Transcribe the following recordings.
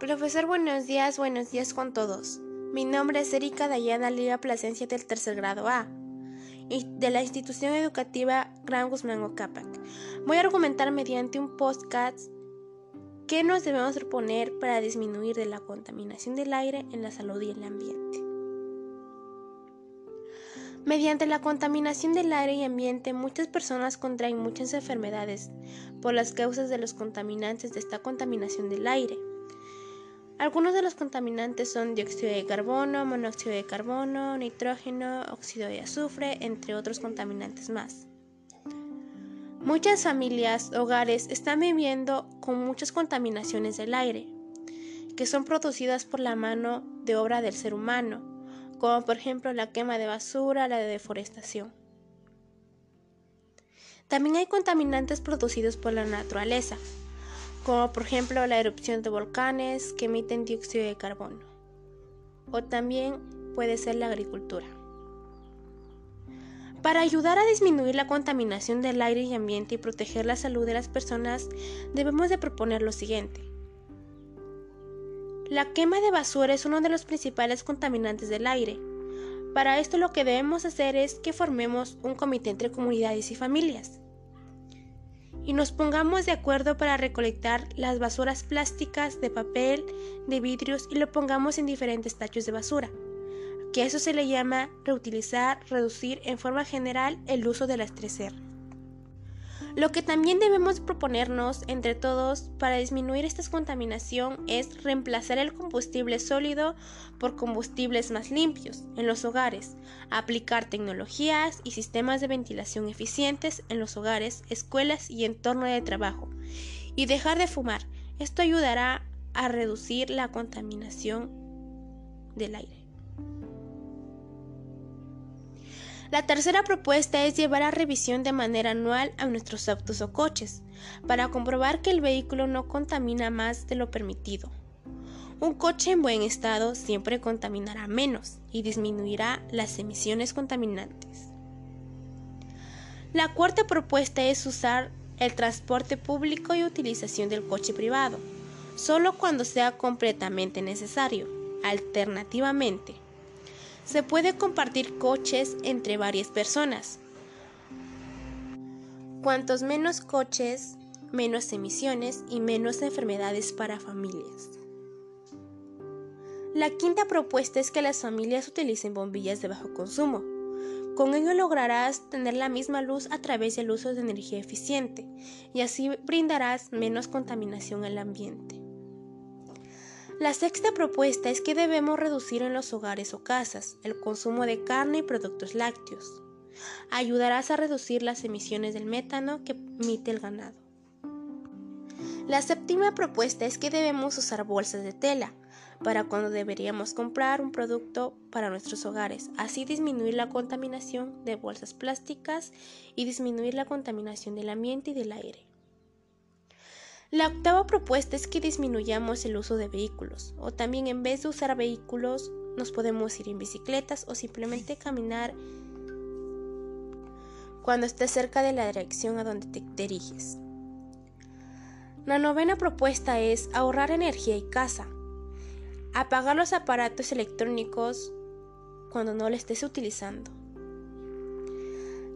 Profesor, buenos días, buenos días con todos. Mi nombre es Erika Dayana Liga Plasencia del tercer grado A de la institución educativa Gran Guzmán Ocapac. Voy a argumentar mediante un podcast qué nos debemos proponer para disminuir de la contaminación del aire en la salud y el ambiente. Mediante la contaminación del aire y ambiente, muchas personas contraen muchas enfermedades por las causas de los contaminantes de esta contaminación del aire. Algunos de los contaminantes son dióxido de carbono, monóxido de carbono, nitrógeno, óxido de azufre, entre otros contaminantes más. Muchas familias, hogares están viviendo con muchas contaminaciones del aire, que son producidas por la mano de obra del ser humano, como por ejemplo la quema de basura, la de deforestación. También hay contaminantes producidos por la naturaleza, como por ejemplo la erupción de volcanes que emiten dióxido de carbono, o también puede ser la agricultura. Para ayudar a disminuir la contaminación del aire y ambiente y proteger la salud de las personas, debemos de proponer lo siguiente. La quema de basura es uno de los principales contaminantes del aire. Para esto lo que debemos hacer es que formemos un comité entre comunidades y familias y nos pongamos de acuerdo para recolectar las basuras plásticas, de papel, de vidrios y lo pongamos en diferentes tachos de basura, que eso se le llama reutilizar, reducir en forma general el uso de las 3R. Lo que también debemos proponernos entre todos para disminuir esta contaminación es reemplazar el combustible sólido por combustibles más limpios en los hogares, aplicar tecnologías y sistemas de ventilación eficientes en los hogares, escuelas y entorno de trabajo, y dejar de fumar. Esto ayudará a reducir la contaminación del aire. La tercera propuesta es llevar a revisión de manera anual a nuestros autos o coches, para comprobar que el vehículo no contamina más de lo permitido. Un coche en buen estado siempre contaminará menos y disminuirá las emisiones contaminantes. La cuarta propuesta es usar el transporte público y utilización del coche privado, solo cuando sea completamente necesario. Alternativamente, se puede compartir coches entre varias personas. Cuantos menos coches, menos emisiones y menos enfermedades para familias. La quinta propuesta es que las familias utilicen bombillas de bajo consumo. Con ello lograrás tener la misma luz a través del uso de energía eficiente y así brindarás menos contaminación al ambiente. La sexta propuesta es que debemos reducir en los hogares o casas el consumo de carne y productos lácteos. Ayudarás a reducir las emisiones del metano que emite el ganado. La séptima propuesta es que debemos usar bolsas de tela para cuando deberíamos comprar un producto para nuestros hogares, así disminuir la contaminación de bolsas plásticas y disminuir la contaminación del ambiente y del aire. La octava propuesta es que disminuyamos el uso de vehículos, o también en vez de usar vehículos nos podemos ir en bicicletas o simplemente caminar cuando estés cerca de la dirección a donde te diriges. La novena propuesta es ahorrar energía y casa. Apagar los aparatos electrónicos cuando no lo estés utilizando.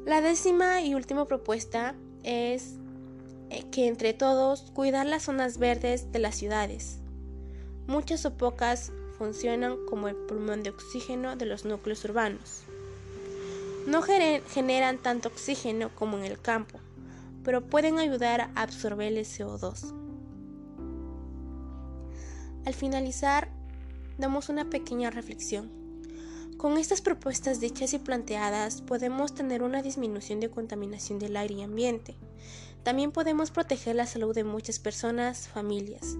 La décima y última propuesta es que entre todos cuidar las zonas verdes de las ciudades. Muchas o pocas funcionan como el pulmón de oxígeno de los núcleos urbanos. No generan tanto oxígeno como en el campo, pero pueden ayudar a absorber el CO2. Al finalizar, damos una pequeña reflexión. Con estas propuestas dichas y planteadas podemos tener una disminución de contaminación del aire y ambiente, también podemos proteger la salud de muchas personas, familias,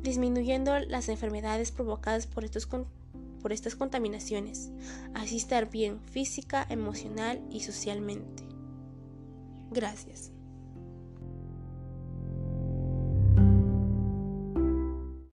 disminuyendo las enfermedades provocadas por, estos por estas contaminaciones, así estar bien física, emocional y socialmente. Gracias.